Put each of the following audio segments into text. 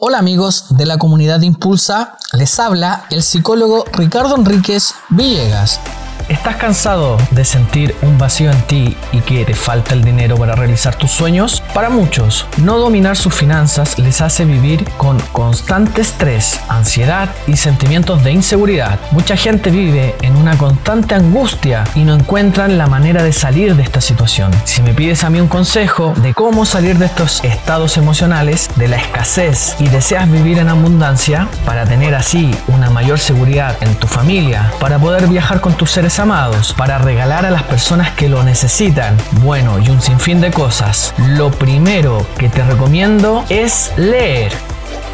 Hola amigos de la comunidad Impulsa, les habla el psicólogo Ricardo Enríquez Villegas. ¿Estás cansado de sentir un vacío en ti y que te falta el dinero para realizar tus sueños? Para muchos, no dominar sus finanzas les hace vivir con constante estrés, ansiedad y sentimientos de inseguridad. Mucha gente vive en una constante angustia y no encuentran la manera de salir de esta situación. Si me pides a mí un consejo de cómo salir de estos estados emocionales, de la escasez y deseas vivir en abundancia, para tener así una mayor seguridad en tu familia, para poder viajar con tus seres amados, para regalar a las personas que lo necesitan. Bueno, y un sinfín de cosas. Lo primero que te recomiendo es leer.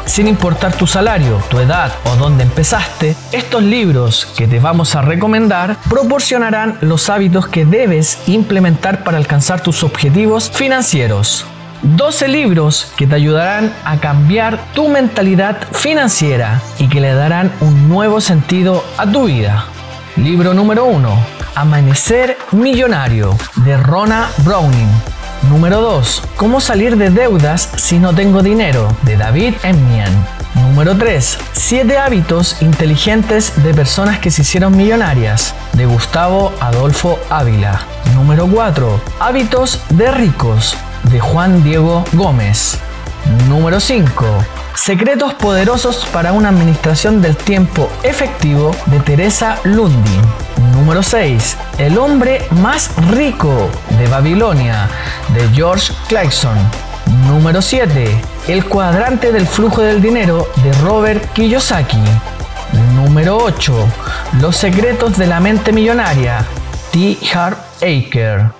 Sin importar tu salario, tu edad o dónde empezaste, estos libros que te vamos a recomendar proporcionarán los hábitos que debes implementar para alcanzar tus objetivos financieros. 12 libros que te ayudarán a cambiar tu mentalidad financiera y que le darán un nuevo sentido a tu vida. Libro número 1. Amanecer Millonario de Rona Browning. Número 2. Cómo salir de deudas si no tengo dinero de David Emmian. Número 3. 7 hábitos inteligentes de personas que se hicieron millonarias de Gustavo Adolfo Ávila. Número 4. Hábitos de ricos de Juan Diego Gómez. Número 5. Secretos poderosos para una administración del tiempo efectivo de Teresa Lundi. Número 6. El hombre más rico de Babilonia de George Clarkson. Número 7. El cuadrante del flujo del dinero de Robert Kiyosaki. Número 8. Los secretos de la mente millonaria T. Hart Aker.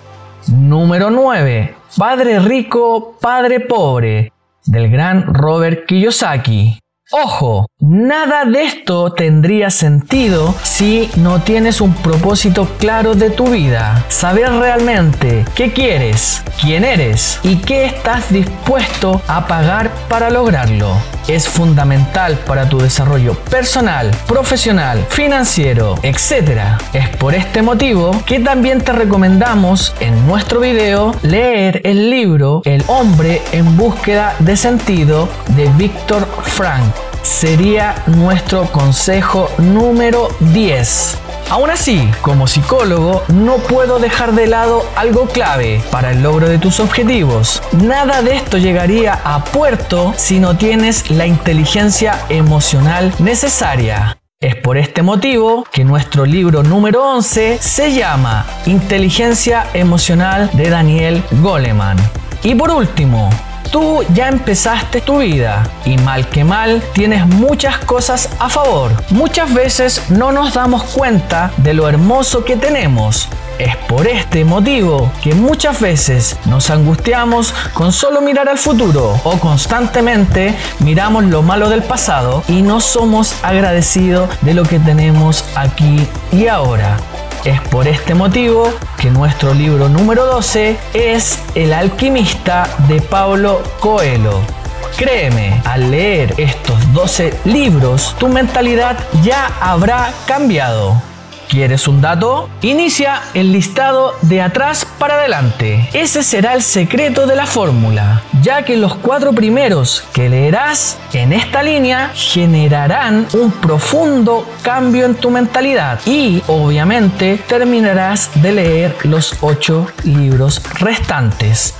Número 9. Padre rico, padre pobre del gran Robert Kiyosaki. Ojo, nada de esto tendría sentido si no tienes un propósito claro de tu vida. Saber realmente qué quieres, quién eres y qué estás dispuesto a pagar para lograrlo. Es fundamental para tu desarrollo personal, profesional, financiero, etc. Es por este motivo que también te recomendamos en nuestro video leer el libro El hombre en búsqueda de sentido de Víctor Frank sería nuestro consejo número 10. Aún así, como psicólogo, no puedo dejar de lado algo clave para el logro de tus objetivos. Nada de esto llegaría a puerto si no tienes la inteligencia emocional necesaria. Es por este motivo que nuestro libro número 11 se llama Inteligencia Emocional de Daniel Goleman. Y por último, Tú ya empezaste tu vida y mal que mal tienes muchas cosas a favor. Muchas veces no nos damos cuenta de lo hermoso que tenemos. Es por este motivo que muchas veces nos angustiamos con solo mirar al futuro o constantemente miramos lo malo del pasado y no somos agradecidos de lo que tenemos aquí y ahora. Es por este motivo que nuestro libro número 12 es El alquimista de Pablo Coelho. Créeme, al leer estos 12 libros, tu mentalidad ya habrá cambiado. ¿Quieres un dato? Inicia el listado de atrás para adelante. Ese será el secreto de la fórmula, ya que los cuatro primeros que leerás en esta línea generarán un profundo cambio en tu mentalidad y obviamente terminarás de leer los ocho libros restantes.